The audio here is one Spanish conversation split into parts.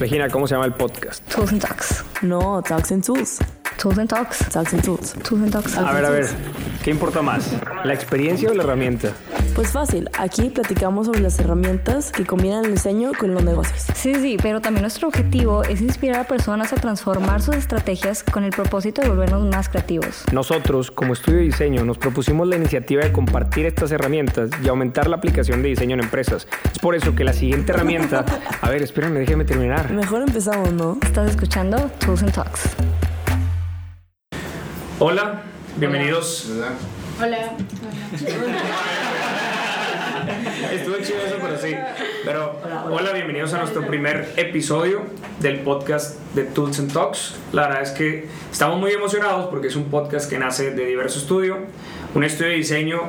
Regina, ¿cómo se llama el podcast? Tools and Talks. No, Talks and Tools. Tools and Talks. Talks and Tools. Tools and Talks. A ver, a ver, ¿qué importa más? ¿La experiencia o la herramienta? Pues fácil, aquí platicamos sobre las herramientas que combinan el diseño con los negocios. Sí, sí, pero también nuestro objetivo es inspirar a personas a transformar sus estrategias con el propósito de volvernos más creativos. Nosotros, como estudio de diseño, nos propusimos la iniciativa de compartir estas herramientas y aumentar la aplicación de diseño en empresas. Es por eso que la siguiente herramienta... A ver, espérenme, déjenme terminar. Mejor empezamos, ¿no? Estás escuchando Tools and Talks. Hola, bienvenidos. Hola. Estuvo chido eso, pero sí. Pero hola, bienvenidos a nuestro primer episodio del podcast de Tools and Talks. La verdad es que estamos muy emocionados porque es un podcast que nace de diverso estudio, un estudio de diseño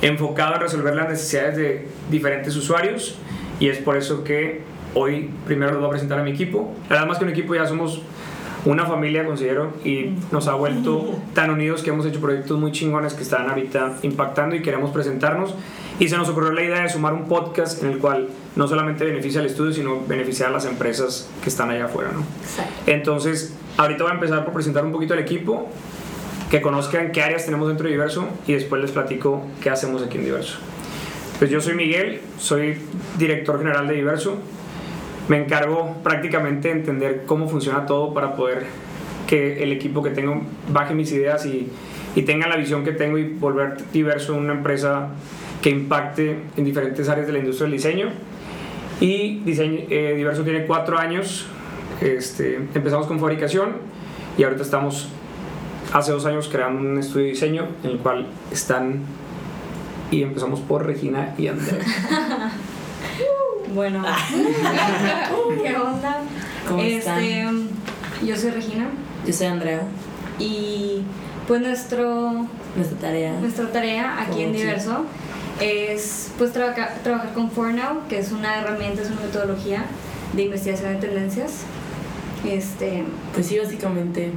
enfocado a resolver las necesidades de diferentes usuarios y es por eso que hoy primero les voy a presentar a mi equipo. La verdad más que un equipo ya somos una familia, considero, y nos ha vuelto tan unidos que hemos hecho proyectos muy chingones que están ahorita impactando y queremos presentarnos. Y se nos ocurrió la idea de sumar un podcast en el cual no solamente beneficia al estudio, sino beneficia a las empresas que están allá afuera, ¿no? Entonces, ahorita voy a empezar por presentar un poquito el equipo, que conozcan qué áreas tenemos dentro de Diverso y después les platico qué hacemos aquí en Diverso. Pues yo soy Miguel, soy director general de Diverso, me encargo prácticamente de entender cómo funciona todo para poder que el equipo que tengo baje mis ideas y, y tenga la visión que tengo y volver diverso en una empresa que impacte en diferentes áreas de la industria del diseño. Y diseño, eh, Diverso tiene cuatro años, este, empezamos con fabricación y ahorita estamos hace dos años creando un estudio de diseño en el cual están y empezamos por Regina y Andrea. Bueno. ¿Qué onda? ¿Cómo este, están? Yo soy Regina Yo soy Andrea. y pues nuestro Nuestra tarea. nuestra tarea aquí en sí. Es pues trabajar, trabajar con ForNow, que es una herramienta, es una metodología de investigación de tendencias. Este, Pues sí, básicamente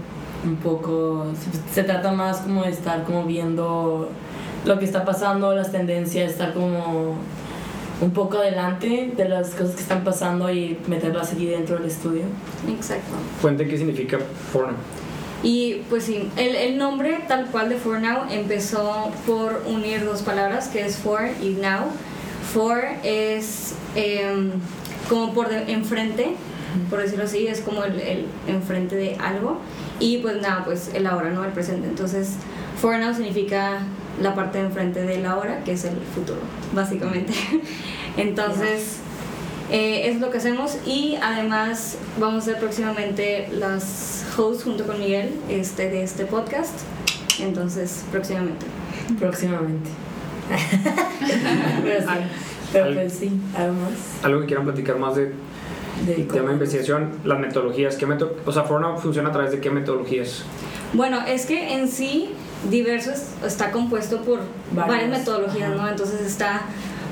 un poco se, se trata más como de estar como viendo lo que está pasando, las tendencias, estar como un poco adelante de las cosas que están pasando y meterlas aquí dentro del estudio. exacto. Cuente qué significa Forno. Y pues sí, el, el nombre tal cual de For Now empezó por unir dos palabras, que es for y now. For es em, como por de- enfrente, por decirlo así, es como el, el enfrente de algo. Y pues now, pues el ahora, ¿no? El presente. Entonces, for now significa la parte de enfrente del ahora, que es el futuro, básicamente. Entonces, eh, es lo que hacemos y además vamos a ser próximamente las hosts junto con Miguel este, de este podcast. Entonces, próximamente. Próximamente. pero sí, pero al- pues sí, algo más. Algo que quieran platicar más de el tema de investigación, las metodologías. ¿Qué meto o sea, Forno funciona a través de qué metodologías? Bueno, es que en sí diverso es- está compuesto por varias, Varias. metodologías, ¿no? Entonces está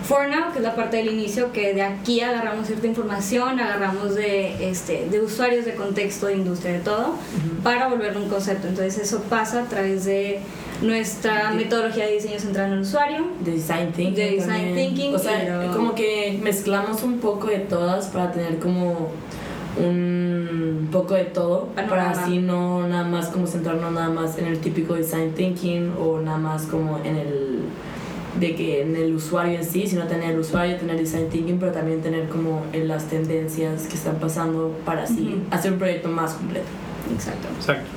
For Now, que es la parte del inicio, que de aquí agarramos cierta información, agarramos de, este, de usuarios, de contexto, de industria, de todo, para volverlo un concepto. Entonces eso pasa a través de nuestra De- metodología de diseño centrada en el usuario. De design thinking. De design también. thinking, O sea, pero- como que mezclamos un poco de todas para tener como un poco de todo. Para así no nada más como centrarnos nada más en el típico design thinking o nada más como en el de que en el usuario en sí, sino tener el usuario, tener design thinking, pero también tener como en las tendencias que están pasando para así hacer un proyecto más completo. Exacto. Exacto.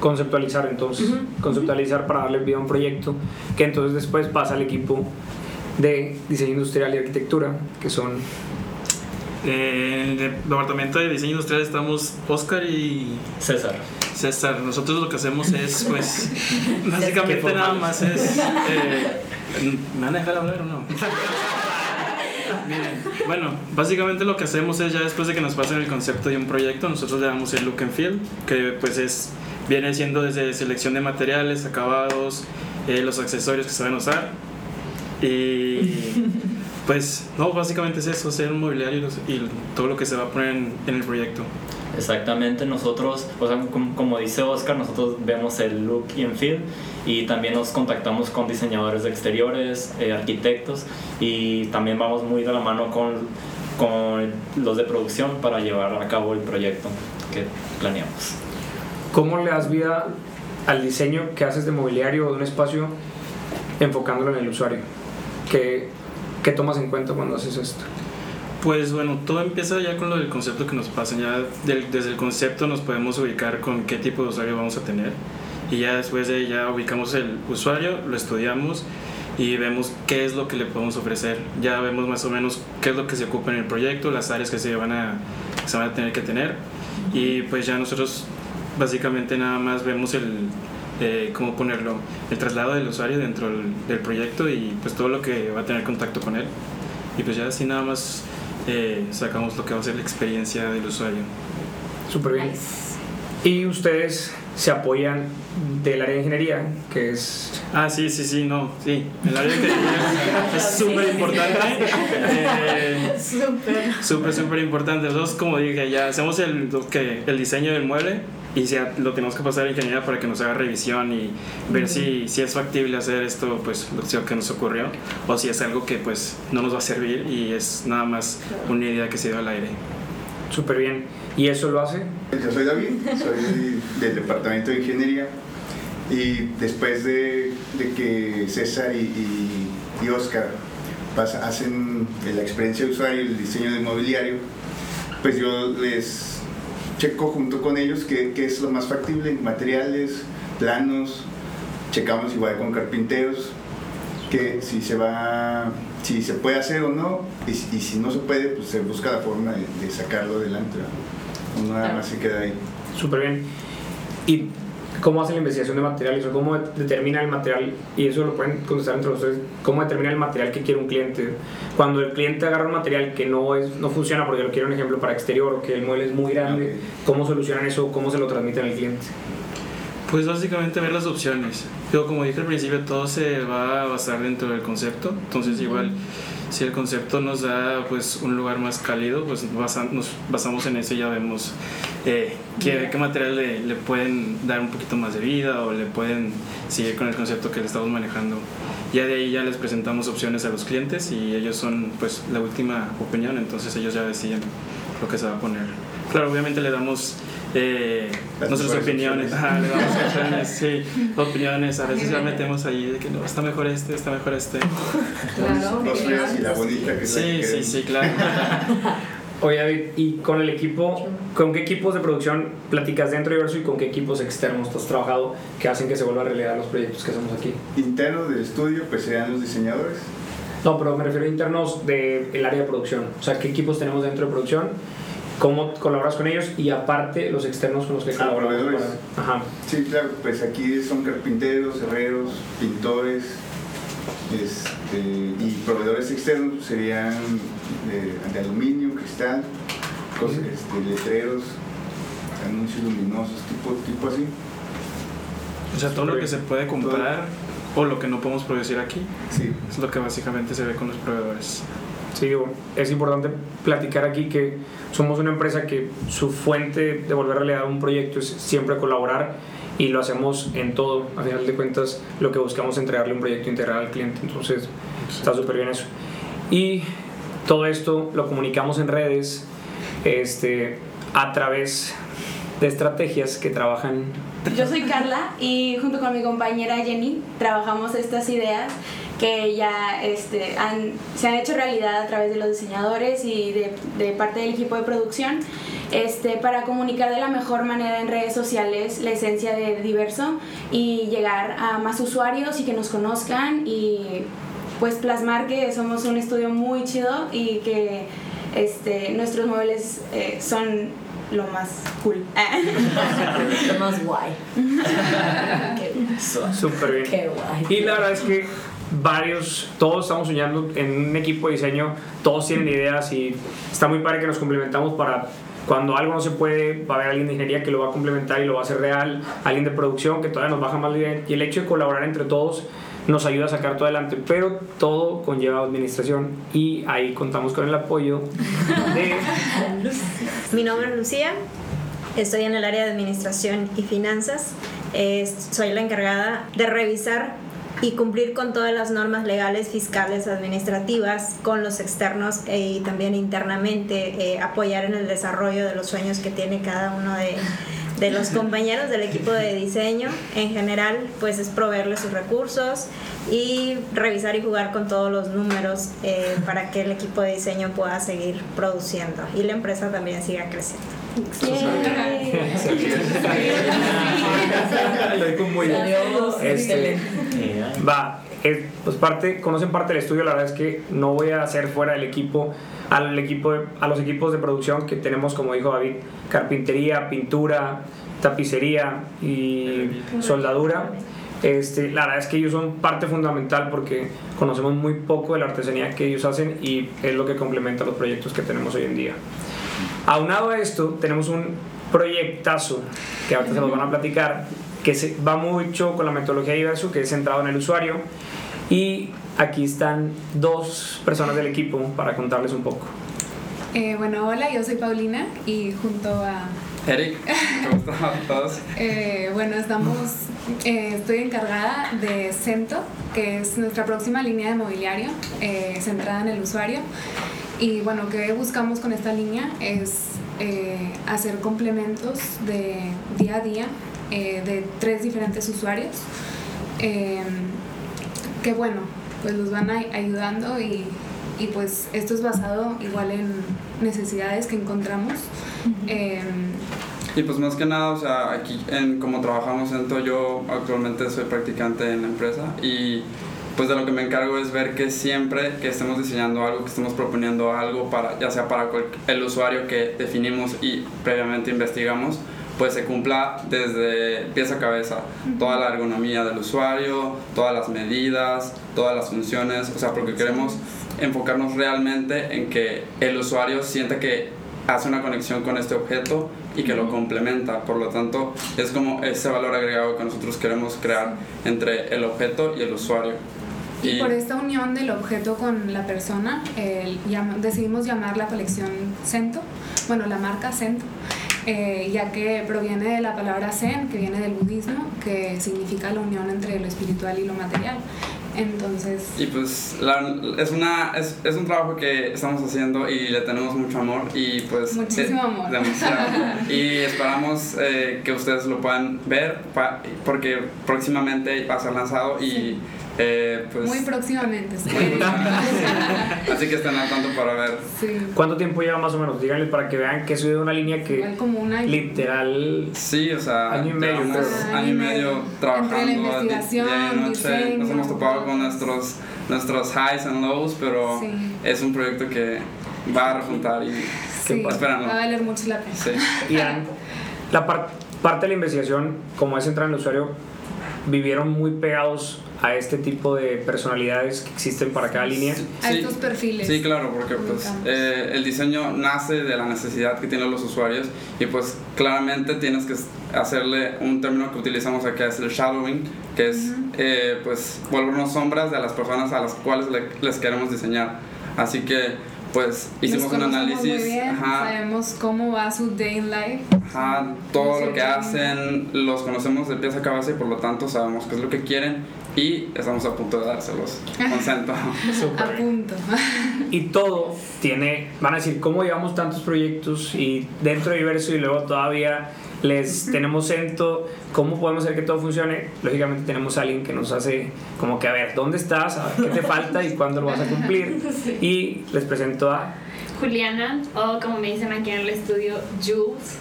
Conceptualizar entonces, conceptualizar para darle vida a un proyecto que entonces después pasa al equipo de diseño industrial y arquitectura, que son Eh, En el departamento de diseño industrial estamos Oscar y César. César. Nosotros lo que hacemos es, pues, básicamente nada más es. eh, ¿Me van a dejar hablar o no? Miren, bueno, básicamente lo que hacemos es ya después de que nos pasen el concepto de un proyecto, nosotros le damos el look and feel, que pues es viene siendo desde selección de materiales, acabados, eh, los accesorios que se van a usar y pues no, básicamente es eso, hacer un mobiliario y, los- y todo lo que se va a poner en, en el proyecto. Exactamente, nosotros, o sea, com- como dice Oscar, nosotros vemos el look en feel y también nos contactamos con diseñadores de exteriores, eh, arquitectos y también vamos muy de la mano con con los de producción para llevar a cabo el proyecto que planeamos. ¿Cómo le das vida al diseño que haces de mobiliario o de un espacio enfocándolo en el usuario? ¿Qué, qué tomas en cuenta cuando haces esto? Pues bueno, todo empieza ya con lo del concepto que nos pasan. Ya del- desde el concepto nos podemos ubicar con qué tipo de usuario vamos a tener. Y ya después de ya ubicamos el usuario, lo estudiamos y vemos qué es lo que le podemos ofrecer. Ya vemos más o menos qué es lo que se ocupa en el proyecto, las áreas que se van a, que se van a tener que tener. Y pues ya nosotros básicamente nada más vemos el, eh, ¿cómo ponerlo? El traslado del usuario dentro del, del proyecto y pues todo lo que va a tener contacto con él. Y pues ya así nada más eh, sacamos lo que va a ser la experiencia del usuario. Súper bien. Y ustedes se apoyan del área de ingeniería, que es... Ah, sí, sí, sí, no, sí. El área de ingeniería es súper importante. Eh, Súper. Súper, súper importante. Nosotros, como dije, ya hacemos el, lo que, el diseño del mueble y ya lo tenemos que pasar a ingeniería para que nos haga revisión y ver si, si es factible hacer esto, pues lo que nos ocurrió, o si es algo que pues no nos va a servir y es nada más una idea que se dio al aire. Súper bien. ¿Y eso lo hace? Yo soy David, soy del departamento de ingeniería y después de, que César y, y, Oscar hacen la experiencia de usuario y el diseño del mobiliario, pues yo les checo junto con ellos qué, es lo más factible, materiales, planos, checamos igual con carpinteros, que si se va, si se puede hacer o no, y, si- no se puede, pues se busca la forma de, sacarlo adelante. Nada más se queda ahí. Súper bien. ¿Y cómo hacen la investigación de materiales o cómo determina el material? Y eso lo pueden contestar entre ustedes. ¿Cómo determina el material que quiere un cliente? Cuando el cliente agarra un material que no, es, no funciona, porque lo quiere un ejemplo para exterior o que el mueble es muy grande, Ok. ¿cómo solucionan eso? ¿Cómo se lo transmiten al cliente? Pues básicamente ver las opciones. Yo como dije al principio, todo se va a basar dentro del concepto. Entonces igual, si el concepto nos da pues un lugar más cálido, pues basa- nos basamos en eso y ya vemos eh, qué, qué material le, le pueden dar un poquito más de vida o le pueden seguir con el concepto que le estamos manejando. Ya de ahí ya les presentamos opciones a los clientes y ellos son pues la última opinión, entonces ellos ya deciden lo que se va a poner. Claro, obviamente le damos eh, nuestras opiniones. Ajá, le damos opciones, sí, opiniones, a veces ya metemos ahí de que no, está mejor este, está mejor este. Claro. Feas y la bonita que Sí, sí, sí, claro. Oye David, ¿y con el equipo, con qué equipos de producción platicas dentro de Verso y con qué equipos externos tú has trabajado que hacen que se vuelva a realidad los proyectos que hacemos aquí? Interno del estudio, pues serían los diseñadores. No, pero me refiero a internos del área de producción. O sea, ¿qué equipos tenemos dentro de producción? ¿Cómo colaboras con ellos? Y aparte, los externos con los que Ah, para- Ajá. Sí, claro, pues aquí son carpinteros, herreros, pintores este, y proveedores externos pues, serían de, de aluminio, cristal, cosas, este, letreros, anuncios luminosos, tipo, tipo así. O sea, todo lo que se puede comprar o lo que no podemos producir aquí Sí, es lo que básicamente se ve con los proveedores. Sí, digo, es importante platicar aquí que somos una empresa que su fuente de volver a realidad un proyecto es siempre colaborar y lo hacemos en todo. A final de cuentas, lo que buscamos es entregarle un proyecto integral al cliente. Entonces, está súper bien eso. Y todo esto lo comunicamos en redes este, a través de estrategias que trabajan Yo soy Carla y junto con mi compañera Jenny trabajamos estas ideas que ya este, han- se han hecho realidad a través de los diseñadores y de, de parte del equipo de producción este, para comunicar de la mejor manera en redes sociales la esencia de Diverso y llegar a más usuarios y que nos conozcan y pues plasmar que somos un estudio muy chido y que este, nuestros muebles eh, son lo más cool. Lo más guay. qué, súper bien. qué guay. Y la verdad es que varios, todos estamos soñando en un equipo de diseño, todos tienen ideas y está muy padre que nos complementamos para cuando algo no se puede, va a haber alguien de ingeniería que lo va a complementar y lo va a hacer real, alguien de producción que todavía nos baja más la idea y el hecho de colaborar entre todos nos ayuda a sacar todo adelante, pero todo conlleva administración y ahí contamos con el apoyo de Mi nombre es Lucía, estoy en el área de administración y finanzas. Soy la encargada de revisar y cumplir con todas las normas legales, fiscales, administrativas, con los externos eh, y también internamente, eh, apoyar en el desarrollo de los sueños que tiene cada uno de, de los compañeros del equipo de diseño. En general, pues es proveerles sus recursos y revisar y jugar con todos los números eh, para que el equipo de diseño pueda seguir produciendo y la empresa también siga creciendo. Este, va, eh, pues parte, conocen parte del estudio, la verdad es que no voy a hacer fuera del equipo, al equipo de- a los equipos de producción que tenemos, como dijo David, carpintería, pintura, tapicería y soldadura. Este, la verdad es que ellos son parte fundamental porque conocemos muy poco de la artesanía que ellos hacen y es lo que complementa los proyectos que tenemos hoy en día. Aunado a esto, tenemos un proyectazo que ahorita se los van a platicar, que se, va mucho con la metodología de IBESU, que es centrado en el usuario. Y aquí están dos personas del equipo para contarles un poco. Eh, bueno, hola, yo soy Paulina y junto a... Eric, ¿cómo están todos? eh, bueno, estamos... eh, estoy encargada de Cento, que es nuestra próxima línea de mobiliario eh, centrada en el usuario. Y bueno, ¿qué buscamos con esta línea? Es eh, hacer complementos de día a día eh, de tres diferentes usuarios. eh, que bueno, pues los van a- ayudando y, y pues esto es basado igual en necesidades que encontramos. Eh, Y pues más que nada, o sea, aquí en como trabajamos en todo, yo actualmente soy practicante en la empresa y pues de lo que me encargo es ver que siempre que estemos diseñando algo, que estemos proponiendo algo para, ya sea para el usuario que definimos y previamente investigamos, pues se cumpla desde pieza a cabeza, toda la ergonomía del usuario, todas las medidas, todas las funciones, o sea, porque queremos enfocarnos realmente en que el usuario sienta que hace una conexión con este objeto y que lo complementa. Por lo tanto, es como ese valor agregado que nosotros queremos crear entre el objeto y el usuario. y por esta unión del objeto con la persona, el decidimos llamar la colección Cento, bueno, la marca Cento, eh, ya que proviene de la palabra Zen, que viene del budismo, que significa la unión entre lo espiritual y lo material. Entonces, Y pues la- es, una, es, es un trabajo que estamos haciendo y le tenemos mucho amor y pues... Muchísimo amor. Demasiado. y esperamos eh, que ustedes lo puedan ver pa- porque próximamente va a ser lanzado y eh, pues... muy próximamente. sí. Así que estén al tanto para ver. Sí. ¿Cuánto tiempo lleva más o menos? Díganle para que vean que he subido una línea que Igual como un año. literal Sí, o sea, Año y medio, creo. año y medio trabajando Entre la investigación, día y noche. diseño, Nos hemos topado con nuestros, nuestros highs and lows, pero Sí. es un proyecto que va a resultar y Sí, va a valer mucho la pena. Sí. Y han- la par- parte de la investigación, como es centrar en el usuario, vivieron muy pegados a este tipo de personalidades que existen para cada línea. A Sí. estos perfiles. Sí, claro, porque pues eh, el diseño nace de la necesidad que tienen los usuarios y pues claramente tienes que hacerle un término que utilizamos acá es el shadowing, que es eh, pues volvernos sombras de las personas a las cuales le- les queremos diseñar. Así que pues hicimos un análisis, Muy bien, ajá, sabemos cómo va su day in life. ajá, todo lo que hacen los conocemos de pieza a cabeza y por lo tanto sabemos qué es lo que quieren y estamos a punto de dárselos. Consento. A punto. Y todo tiene, van a decir, ¿cómo llevamos tantos proyectos y dentro de Diverso y luego todavía les tenemos Cento? ¿Cómo podemos hacer que todo funcione? Lógicamente tenemos a alguien que nos hace como que, a ver, ¿dónde estás? A ver, ¿Qué te falta y cuándo lo vas a cumplir? Y les presento a Juliana, o como me dicen aquí en el estudio, Jules.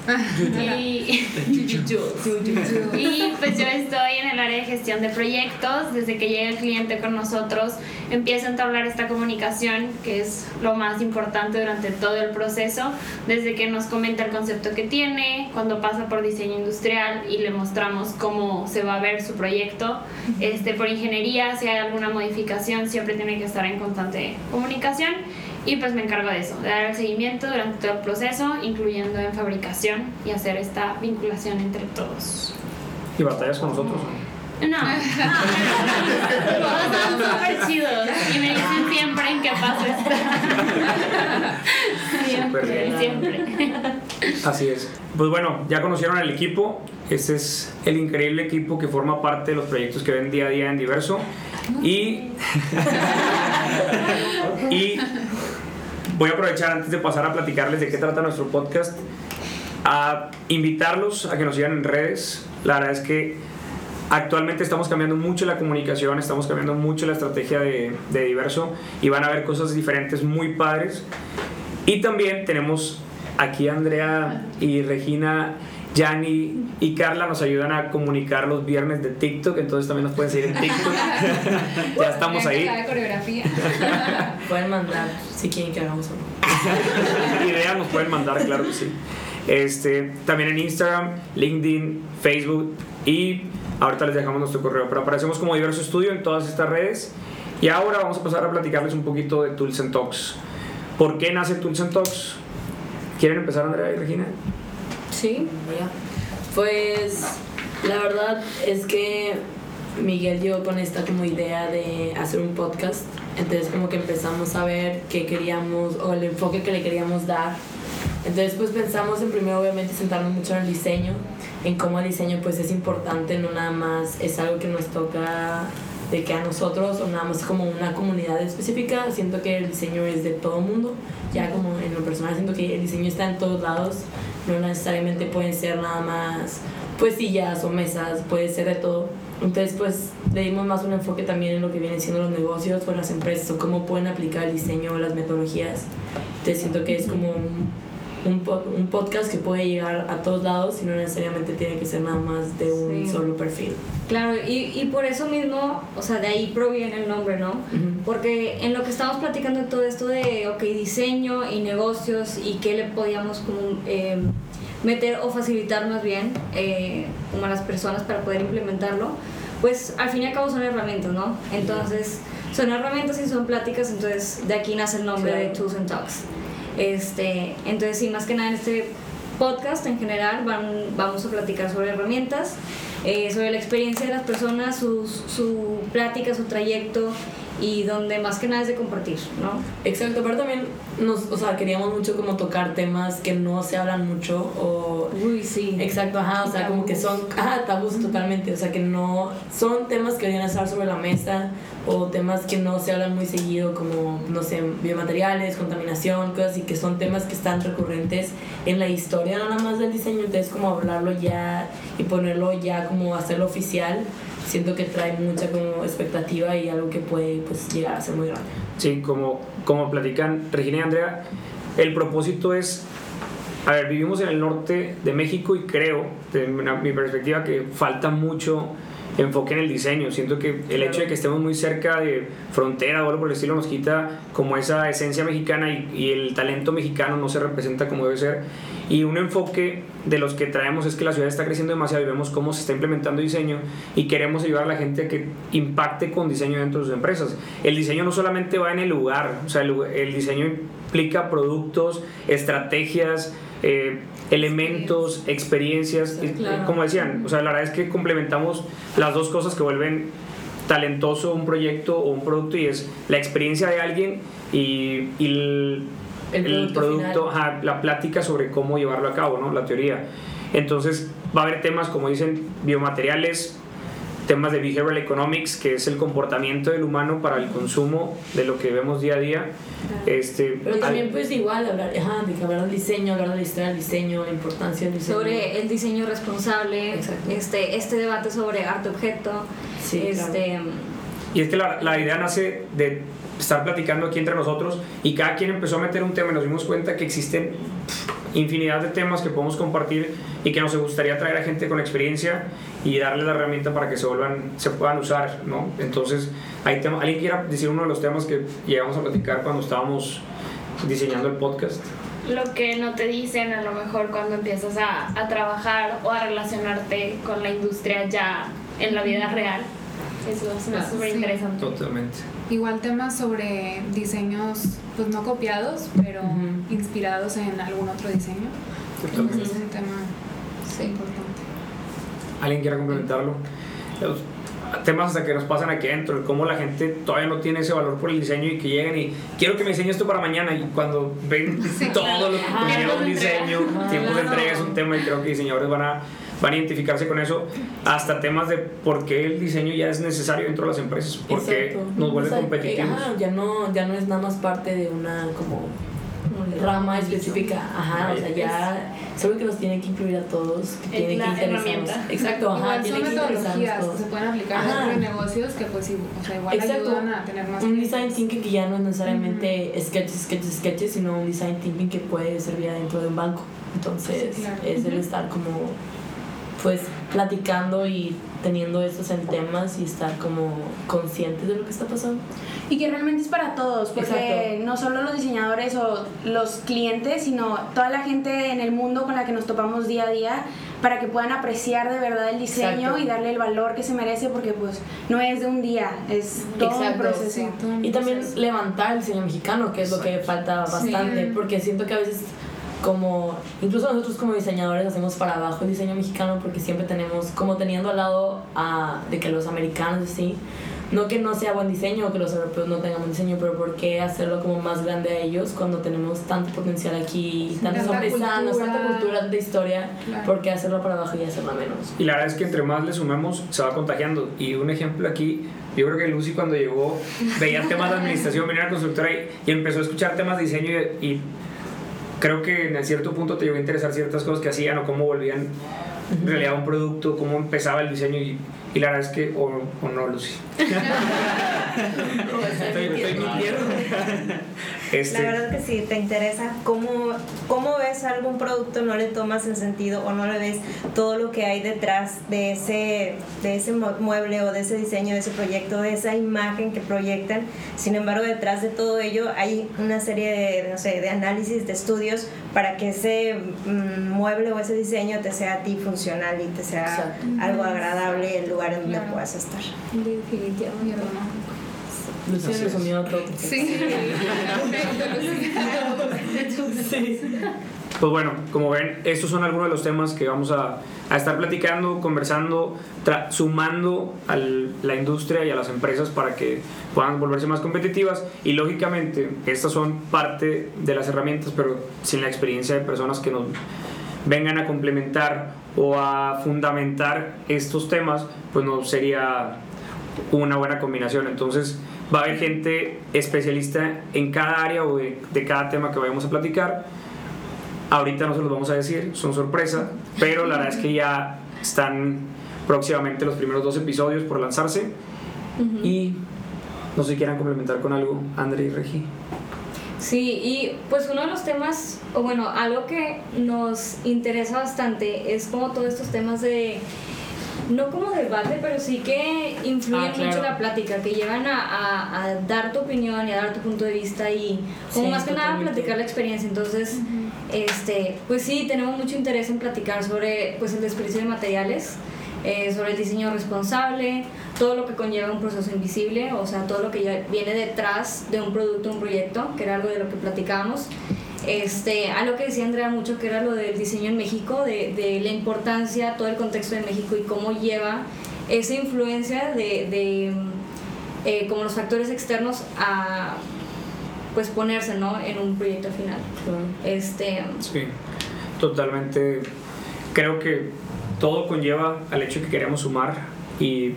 y, pues yo estoy en el área de gestión de proyectos. Desde que llega el cliente con nosotros, empiezo a entablar esta comunicación, que es lo más importante durante todo el proceso. Desde que nos comenta el concepto que tiene, cuando pasa por diseño industrial y le mostramos cómo se va a ver su proyecto. Este, por ingeniería, si hay alguna modificación, siempre tiene que estar en constante comunicación. Y pues me encargo de eso, de dar el seguimiento durante todo el proceso, incluyendo en fabricación y hacer esta vinculación entre todos. y batallas con nosotros. No, todos son súper chidos y me dicen siempre en qué paso. Siempre, siempre. Así es. Pues bueno, ya conocieron al equipo. Este es el increíble equipo que forma parte de los proyectos que ven día a día en Diverso. Y, y voy a aprovechar antes de pasar a platicarles de qué trata nuestro podcast, a invitarlos a que nos sigan en redes. La verdad es que actualmente estamos cambiando mucho la comunicación, estamos cambiando mucho la estrategia de, de Diverso y van a ver cosas diferentes muy padres. Y también tenemos aquí Andrea y Regina Yanni y Carla nos ayudan a comunicar los viernes de TikTok, entonces también nos pueden seguir en TikTok. ya estamos ahí. La coreografía. Pueden mandar si quieren que hagamos algo. Ideas nos pueden mandar, claro que sí. Este, también en Instagram, LinkedIn, Facebook y ahorita les dejamos nuestro correo. Pero aparecemos como diverso estudio en todas estas redes. Y ahora vamos a pasar a platicarles un poquito de Tools and Talks. ¿Por qué nace Tools and Talks? ¿Quieren empezar, Andrea y Regina? Sí. Pues la verdad es que Miguel llegó con esta como idea de hacer un podcast. Entonces como que empezamos a ver qué queríamos o el enfoque que le queríamos dar. Entonces pues pensamos en primero obviamente sentarnos mucho en el diseño, en cómo el diseño pues es importante, no nada más es algo que nos toca de que a nosotros o nada más como una comunidad específica, siento que el diseño es de todo mundo, ya como en lo personal siento que el diseño está en todos lados, no necesariamente pueden ser nada más pues sillas o mesas, puede ser de todo. Entonces pues le dimos más un enfoque también en lo que vienen siendo los negocios o las empresas o cómo pueden aplicar el diseño o las metodologías. Entonces siento que es como un, po- un podcast que puede llegar a todos lados y no necesariamente tiene que ser nada más de un Sí. solo perfil. Claro, y, y por eso mismo, o sea, de ahí proviene el nombre, ¿no? Porque en lo que estamos platicando todo esto de, ok, diseño y negocios y qué le podíamos como, eh, meter o facilitar más bien eh, como a las personas para poder implementarlo, pues al fin y al cabo son herramientas, ¿no? Entonces, son herramientas y son pláticas, entonces de aquí nace el nombre de. Tools and Talks. Este, entonces, sí, más que nada en este podcast en general van, vamos a platicar sobre herramientas, eh, sobre la experiencia de las personas, su plática, su trayecto y donde más que nada es de compartir, ¿no? Exacto, pero también nos, o sea, queríamos mucho como tocar temas que no se hablan mucho o... Uy, sí. Exacto, ajá, o sea, como que son, ajá, tabús totalmente, o sea, que no, son temas que deberían estar sobre la mesa o temas que no se hablan muy seguido como, no sé, biomateriales, contaminación, cosas así, que son temas que están recurrentes en la historia nada más del diseño, entonces como hablarlo ya y ponerlo ya como hacerlo oficial, siento que trae mucha como expectativa y algo que puede pues llegar a ser muy grande. Sí, como, como platican Regina y Andrea, el propósito es, a ver, vivimos en el norte de México y creo, de una- mi perspectiva, que falta mucho enfoque en el diseño. Siento que el hecho de que estemos muy cerca de frontera o algo por el estilo nos quita como esa esencia mexicana y, y el talento mexicano no se representa como debe ser. Y un enfoque de los que traemos es que la ciudad está creciendo demasiado y vemos cómo se está implementando diseño y queremos ayudar a la gente a que impacte con diseño dentro de sus empresas. El diseño no solamente va en el lugar, o sea, el, el diseño implica productos, estrategias, eh, elementos, experiencias, claro. como decían, o sea, la verdad es que complementamos las dos cosas que vuelven talentoso un proyecto o un producto y es la experiencia de alguien y, y el, El el producto producto, ajá, la plática sobre cómo llevarlo a cabo, ¿no? La teoría. Entonces va a haber temas como dicen biomateriales, temas de behavioral economics, que es el comportamiento del humano para el consumo de lo que vemos día a día. Este, Pero al- también pues igual hablar, ajá, de que hablar del diseño, hablar de la historia del diseño, la importancia del diseño. Sobre el diseño responsable, Exacto. este, este debate sobre arte-objeto, Sí, este, Y es que la, la idea nace de estar platicando aquí entre nosotros y cada quien empezó a meter un tema y nos dimos cuenta que existen infinidad de temas que podemos compartir y que nos gustaría traer a gente con experiencia y darle la herramienta para que se vuelvan, se puedan usar, ¿no? Entonces, hay tema, ¿alguien quiera decir uno de los temas que llegamos a platicar cuando estábamos diseñando el podcast? Lo que no te dicen a lo mejor cuando empiezas a, a trabajar o a relacionarte con la industria ya en la vida real. Eso es Ah, súper sí. interesante. Totalmente. Igual temas sobre diseños, pues no copiados, pero Ujú. inspirados en algún otro diseño. Totalmente. Es un tema sí. importante. ¿Alguien quiera complementarlo? temas hasta que nos pasan aquí adentro, cómo la gente todavía no tiene ese valor por el diseño y que llegan y quiero que me diseñe esto para mañana y cuando ven todo lo que conlleva un diseño, tiempo de entrega es un tema y creo que diseñadores van a, van a identificarse con eso, hasta temas de por qué el diseño ya es necesario dentro de las empresas, porque Exacto. nos vuelve O sea, competitivos. ajá, ya no, ya no es nada más parte de una como rama específica, ajá, o sea, ya algo que nos tiene que incluir a todos, que tiene que la interesarnos. herramienta. Exacto, ajá, Igual tiene son que metodologías que todos. se pueden aplicar Ajá. de negocios que pues sí, o sea, igual Exacto. ayudan a tener más Un design thinking que ya no es necesariamente sketches, sketches, sketches, sino un design thinking que puede servir adentro de un banco. Entonces, Sí, claro. es el estar como, pues, platicando y teniendo estos en temas y estar como conscientes de lo que está pasando. Y que realmente es para todos, porque Exacto. no solo los diseñadores o los clientes, sino toda la gente en el mundo con la que nos topamos día a día, para que puedan apreciar de verdad el diseño Exacto. y darle el valor que se merece, porque pues no es de un día, es todo un Exacto, proceso. sí, todo un Y también levantar el diseño mexicano, que es lo que falta Sí. bastante, porque siento que a veces como, incluso nosotros como diseñadores hacemos para abajo el diseño mexicano porque siempre tenemos como teniendo al lado a, de que los americanos sí, no que no sea buen diseño o que los europeos no tengan buen diseño, pero ¿por qué hacerlo como más grande a ellos cuando tenemos tanto potencial aquí, tantas Tanta artesanos, cultura. tanta cultura, tanta historia? Claro. ¿Por qué hacerlo para abajo y hacerlo menos? Y la verdad es que entre más le sumemos, se va contagiando. Y un ejemplo aquí, yo creo que Lucy cuando llegó veía temas de administración, venía a la constructora y, y empezó a escuchar temas de diseño y, y creo que en cierto punto te llegó a interesar ciertas cosas que hacían o cómo volvían en realidad un producto, cómo empezaba el diseño y, y la verdad es que, o, o no, Lucy. estoy, estoy mintiendo. Este, La verdad que si te interesa cómo, cómo ves algún producto, no le tomas el sentido o no le ves todo lo que hay detrás de ese, de ese mu- mueble o de ese diseño, de ese proyecto, de esa imagen que proyectan. Sin embargo, detrás de todo ello hay una serie de, no sé, de análisis, de estudios para que ese mm, mueble o ese diseño te sea a ti funcional y te sea Exacto. algo agradable el lugar en donde Claro. puedas estar. Definitivamente. Es. resumió todo. Sí. sí. Pues bueno, como ven, estos son algunos de los temas que vamos a, a estar platicando, conversando, tra- sumando a la industria y a las empresas para que puedan volverse más competitivas. Y lógicamente, estas son parte de las herramientas, pero sin la experiencia de personas que nos vengan a complementar o a fundamentar estos temas, pues no sería una buena combinación. Entonces, va a haber gente especialista en cada área o de, de cada tema que vayamos a platicar. Ahorita no se los vamos a decir, son sorpresa, pero la verdad es que ya están próximamente los primeros dos episodios por lanzarse. Y no sé si quieran complementar con algo, André y Regi. Sí, y pues uno de los temas, o bueno, algo que nos interesa bastante es como todos estos temas de, no como debate, pero sí que influyen Ah, claro. mucho la plática, que llevan a, a- a dar tu opinión y a dar tu punto de vista y como Sí, más que nada platicar la experiencia. Entonces, este, pues sí, tenemos mucho interés en platicar sobre pues el desperdicio de materiales, eh, sobre el diseño responsable, todo lo que conlleva un proceso invisible, o sea, todo lo que ya viene detrás de un producto, un proyecto, que era algo de lo que platicábamos. Este, algo que decía Andrea mucho, que era lo del diseño en México, de, de la importancia, todo el contexto de México y cómo lleva esa influencia de, de eh, como los factores externos a pues ponerse ¿no? en un proyecto final. Este, Sí, totalmente. Creo que todo conlleva al hecho de que queremos sumar y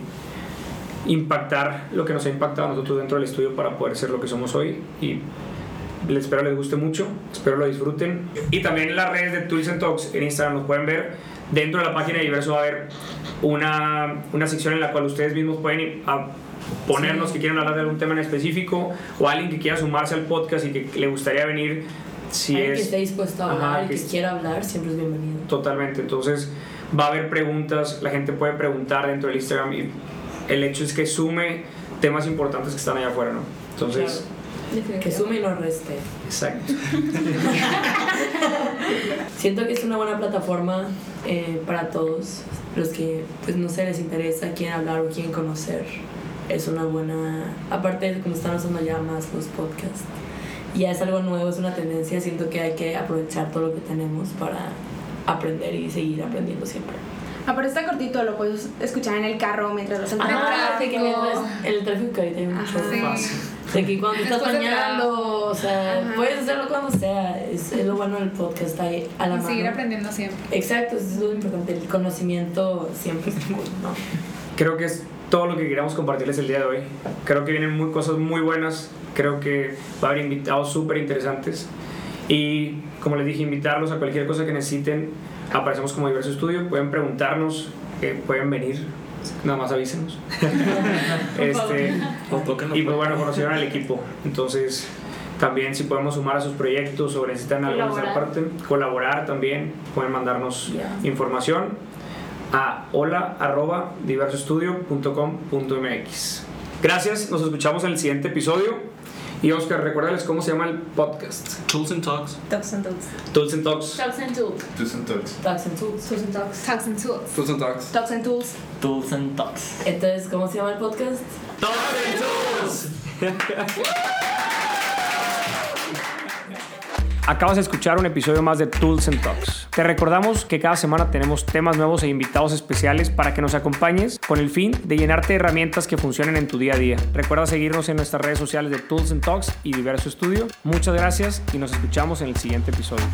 impactar lo que nos ha impactado a nosotros dentro del estudio para poder ser lo que somos hoy. Y les espero les guste mucho, espero lo disfruten. Y también las redes de Tools and Talks en Instagram nos pueden ver. Dentro de la página de Diverso va a haber una, una sección en la cual ustedes mismos pueden ir a ponernos Sí. que quieran hablar de algún tema en específico o alguien que quiera sumarse al podcast y que le gustaría venir si Alguien es que esté dispuesto a Ajá, hablar y que que quiera hablar, siempre es bienvenido. Totalmente, entonces va a haber preguntas, la gente puede preguntar dentro del Instagram y el hecho es que sume temas importantes que están allá afuera, ¿no? Entonces, Que sume y no reste. exacto. Siento que es una buena plataforma eh, para todos los que, pues no sé, les interesa, quieren hablar o quieren conocer. Es una buena. Aparte de como están usando ya más los podcasts. Ya es algo nuevo, es una tendencia. Siento que hay que aprovechar todo lo que tenemos para aprender y seguir aprendiendo siempre. Aparte está cortito, lo puedes escuchar en el carro mientras vas en Ah, de que tráfico. el tráfico ahorita hay mucho más. De que cuando estás bañando, o sea, Ajá. puedes hacerlo cuando sea. Es, es lo bueno del podcast, está ahí a la Y mano. seguir aprendiendo siempre. Exacto, eso es lo importante. El conocimiento siempre está cool, ¿no? Creo que es todo lo que queríamos compartirles el día de hoy. Creo que vienen muy, cosas muy buenas. Creo que va a haber invitados súper interesantes. Y como les dije, invitarlos a cualquier cosa que necesiten. Aparecemos como diverso estudio. Pueden preguntarnos, eh, pueden venir. Nada más avísenos. este, y pues bueno, conocieron al equipo. Entonces, también si podemos sumar a sus proyectos o necesitan algo de parte, colaborar también, pueden mandarnos información a hola arroba diversoestudio.com.mx. Gracias, nos escuchamos en el siguiente episodio. Y Oscar, recuérdales cómo se llama el podcast. Tools and Talks. Talks and Talks. Tools and Talks. Talks and Tools. Tus and Talks. Talks and Tools. Tools and Talks. Talks and Tools. Tools and Talks. Talks and Tools. Tools and Talks. Entonces, ¿cómo se llama el podcast? Acabas de escuchar un episodio más de Tools and Talks. Te recordamos que cada semana tenemos temas nuevos e invitados especiales para que nos acompañes con el fin de llenarte de herramientas que funcionen en tu día a día. Recuerda seguirnos en nuestras redes sociales de Tools and Talks y Diverso Estudio. Muchas gracias y nos escuchamos en el siguiente episodio.